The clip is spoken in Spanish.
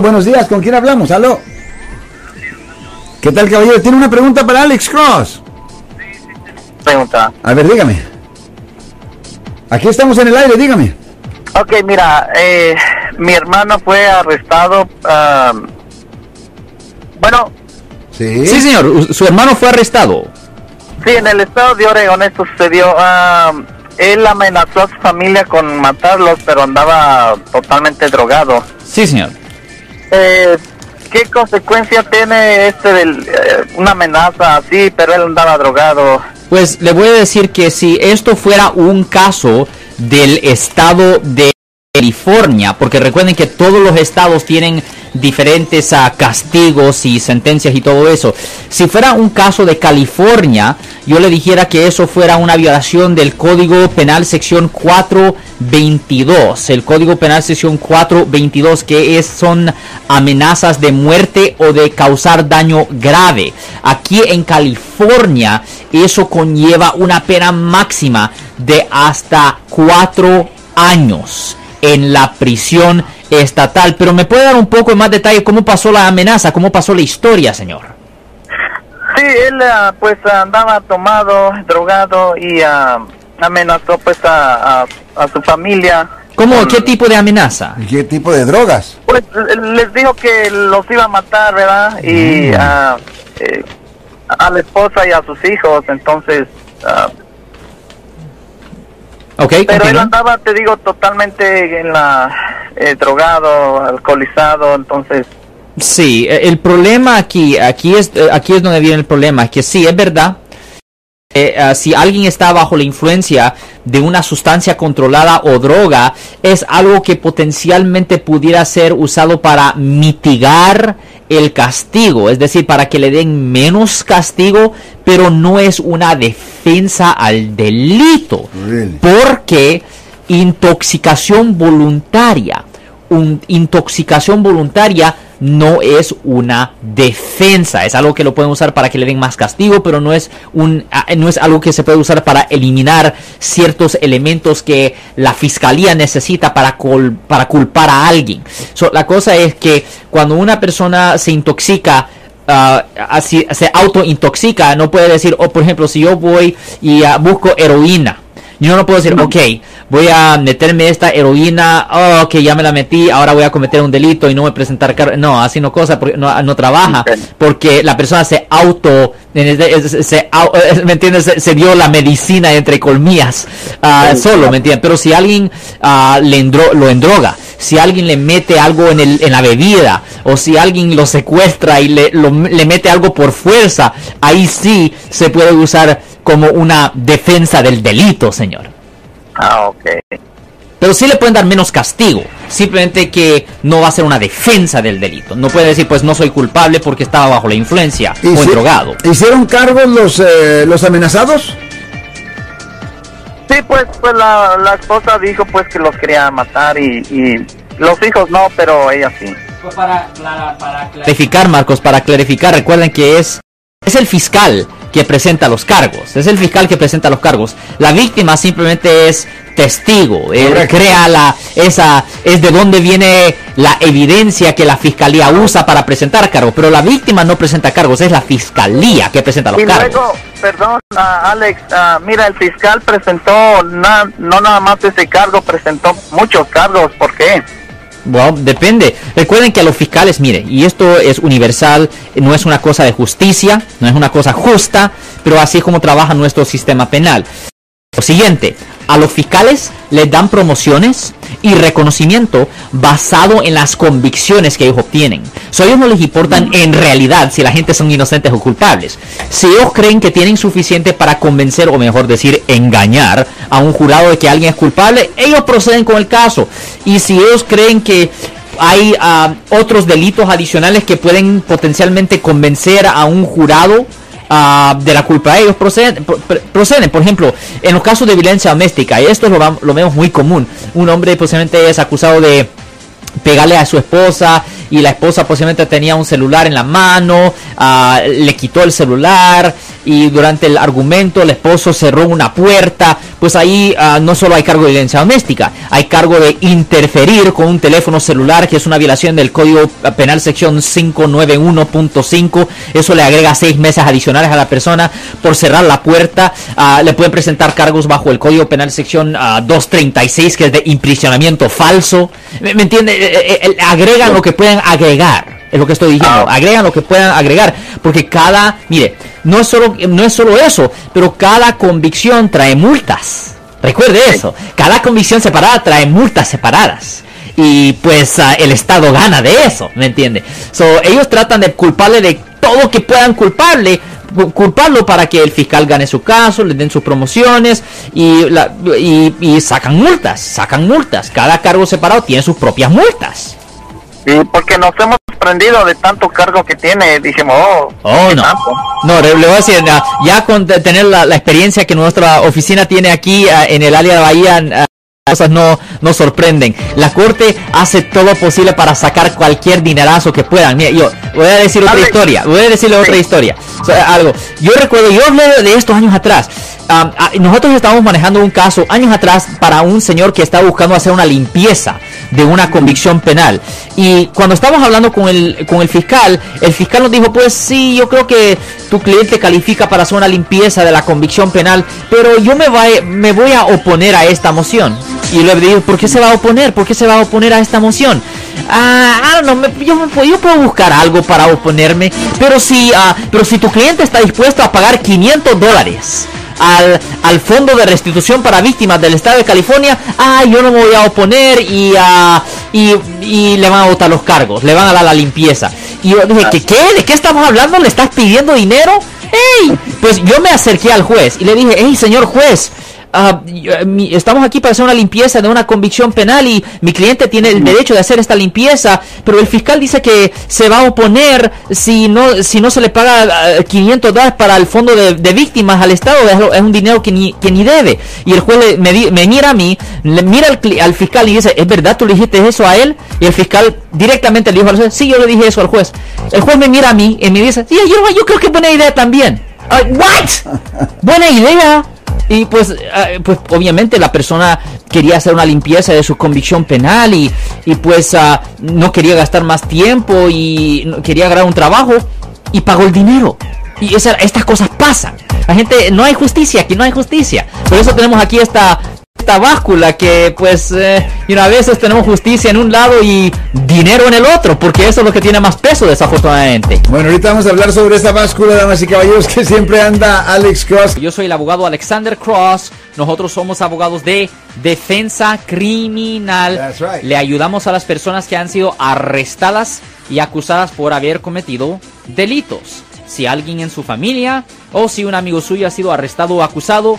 Buenos días, ¿con quién hablamos? Aló. ¿Qué tal, caballero? ¿Tiene una pregunta para Alex Cross? Pregunta. A ver, dígame. Aquí estamos en el aire, dígame. Ok, mira, eh, mi hermano fue arrestado. ah, bueno, Sí. Sí, señor, su hermano fue arrestado. sí, en el estado de Oregon esto sucedió. ah, él amenazó a su familia con matarlos, pero andaba totalmente drogado. Sí, señor. Eh, ¿Qué consecuencia tiene este del, eh, una amenaza así, pero él andaba drogado? Pues le voy a decir que si esto fuera un caso del estado de California, porque recuerden que todos los estados tienen diferentes ah, castigos y sentencias y todo eso. Si fuera un caso de California, yo le dijera que eso fuera una violación del Código Penal sección 422. El Código Penal sección 422 que es son amenazas de muerte o de causar daño grave. Aquí en California eso conlleva una pena máxima de hasta cuatro años en la prisión estatal. Pero me puede dar un poco más detalle cómo pasó la amenaza, cómo pasó la historia, señor. Sí, él ah, pues andaba tomado, drogado y ah, amenazó pues a, a- a su familia. ¿Cómo, qué tipo de amenaza? ¿Y ¿Qué tipo de drogas? Pues les dijo que los iba a matar, ¿verdad? Y ah, eh, a la esposa y a sus hijos, entonces... ah, Ok, pero él andaba, te digo, totalmente en la... eh, drogado, alcoholizado, entonces... Sí, eh, el problema aquí, aquí es, eh, aquí es donde viene el problema, que sí, es verdad. eh, ah, si alguien está bajo la influencia de una sustancia controlada o droga, es algo que potencialmente pudiera ser usado para mitigar el castigo, es decir, para que le den menos castigo, pero no es una defensa al delito, Really? porque intoxicación voluntaria un- intoxicación voluntaria no es una defensa, es algo que lo pueden usar para que le den más castigo, pero no es un no es algo que se puede usar para eliminar ciertos elementos que la fiscalía necesita para para culpar a alguien. So, la cosa es que cuando una persona se intoxica ah, así se autointoxica, no puede decir, oh, por ejemplo, si yo voy y ah, busco heroína, yo no puedo decir, ok, voy a meterme esta heroína, oh, ok, ya me la metí, ahora voy a cometer un delito y no me presentar car No, así no cosa, porque no, no trabaja, porque la persona se auto, se, se au- ¿me entiendes? Se, se dio la medicina entre colmillas ah, solo, ¿me entiendes? Pero si alguien ah, le endro- lo endroga, si alguien le mete algo en, el, en la bebida, o si alguien lo secuestra y le, lo- le mete algo por fuerza, ahí sí se puede usar como una defensa del delito, señor. Ah, ok. Pero sí le pueden dar menos castigo. Simplemente que no va a ser una defensa del delito. No puede decir, pues no soy culpable porque estaba bajo la influencia o si- drogado. ¿Hicieron cargos los, eh, los amenazados? Sí, pues, pues la, la esposa dijo pues que los quería matar y, y los hijos no, pero ella sí. para, clarificar, Marcos, para clarificar, recuerden que es, es el fiscal que presenta los cargos. Es el fiscal que presenta los cargos. La víctima simplemente es testigo. Él crea la, esa, es de donde viene la evidencia que la fiscalía usa para presentar cargos. Pero la víctima no presenta cargos, es la fiscalía que presenta los Y cargos. luego, perdón, ah, Alex, ah, mira, el fiscal presentó na- no nada más ese cargo, presentó muchos cargos. ¿Por qué? Bueno, depende. Recuerden que a los fiscales, mire, y esto es universal, no es una cosa de justicia, no es una cosa justa, pero así es como trabaja nuestro sistema penal. Lo siguiente, a los fiscales les dan promociones y reconocimiento basado en las convicciones que ellos obtienen. So, a ellos no les importan en realidad si la gente son inocentes o culpables. Si ellos creen que tienen suficiente para convencer, o mejor decir, engañar a un jurado de que alguien es culpable, ellos proceden con el caso. Y si ellos creen que hay ah, otros delitos adicionales que pueden potencialmente convencer a un jurado ah, de la culpa ellos proceden, pro- pro- proceden. Por ejemplo, en los casos de violencia doméstica, y esto lo, lo vemos muy común, un hombre posiblemente es acusado de pegarle a su esposa y la esposa posiblemente tenía un celular en la mano, ah, le quitó el celular y durante el argumento el esposo cerró una puerta, pues ahí ah, no solo hay cargo de violencia doméstica, hay cargo de interferir con un teléfono celular, que es una violación del Código Penal sección 591.5. Eso le agrega seis meses adicionales a la persona por cerrar la puerta. Ah, le pueden presentar cargos bajo el Código Penal sección 236, que es de imprisionamiento falso. ¿Me, entiende? Eh, eh, agregan lo que pueden agregar. Es lo que estoy diciendo. Ah. Agregan lo que puedan agregar. Porque cada, mire, no es solo, no es solo eso, pero cada convicción trae multas. Recuerde eso. Cada convicción separada trae multas separadas. Y pues ah, el Estado gana de eso, ¿me entiende? So, ellos tratan de culparle de todo que puedan culparle, culparlo para que el fiscal gane su caso, le den sus promociones y, la, y, y sacan multas, sacan multas. Cada cargo separado tiene sus propias multas. Sí, porque nos hemos prendido de tanto cargo que tiene, dijimos, oh, oh no. No, le voy a decir, ya con tener la, experiencia que nuestra oficina tiene aquí ah, en el área de Bahía, ah, cosas no, no sorprenden. La corte hace todo posible para sacar cualquier dinerazo que puedan. Mira, yo voy a decir otra historia, voy a decirle otra historia. algo. Yo recuerdo, yo hablé de estos años atrás. Ah, nosotros estábamos manejando un caso años atrás para un señor que estaba buscando hacer una limpieza de una convicción penal. Y cuando estábamos hablando con el, con el fiscal, el fiscal nos dijo, pues sí, yo creo que tu cliente califica para hacer una limpieza de la convicción penal, pero yo me voy, me voy a oponer a esta moción. Y le dije, ¿por qué se va a oponer? ¿Por qué se va a oponer a esta moción? Ah, no, yo, yo, puedo buscar algo para oponerme, pero si, ah, pero si tu cliente está dispuesto a pagar 500 dólares al, al Fondo de Restitución para Víctimas del Estado de California, ah, yo no me voy a oponer y, uh, y, le van a votar los cargos, le van a dar la limpieza. Y yo dije, ¿qué, ¿qué? ¿De qué estamos hablando? ¿Le estás pidiendo dinero? ¡Ey! Pues yo me acerqué al juez y le dije, hey, señor juez, Eh, estamos aquí para hacer una limpieza de una convicción penal y mi cliente tiene el derecho de hacer esta limpieza, pero el fiscal dice que se va a oponer si no, si no se le paga 500 ah, dólares para el fondo de, víctimas al Estado, es, un dinero que ni, que ni debe. Y el juez me, me mira a mí, le mira al, fiscal y dice, ¿es verdad tú le dijiste eso a él? Y el fiscal directamente le dijo al juez, sí, yo le dije eso al juez. El juez me mira a mí y me dice, sí, yo, yo creo que es buena idea también. ¿What? Buena idea. Y pues, ah, pues obviamente la persona quería hacer una limpieza de su convicción penal y, y pues ah, no quería gastar más tiempo y quería agarrar un trabajo y pagó el dinero. Y esa, estas cosas pasan. La gente, no hay justicia, aquí no hay justicia. Por eso tenemos aquí esta esta báscula que pues eh, y a veces tenemos justicia en un lado y dinero en el otro, porque eso es lo que tiene más peso desafortunadamente. Bueno, ahorita vamos a hablar sobre esta báscula, damas y caballeros, que siempre anda Alex Cross. Yo soy el abogado Alexander Cross, nosotros somos abogados de defensa criminal. Le ayudamos a las personas que han sido arrestadas y acusadas por haber cometido delitos. Si alguien en su familia o si un amigo suyo ha sido arrestado o acusado,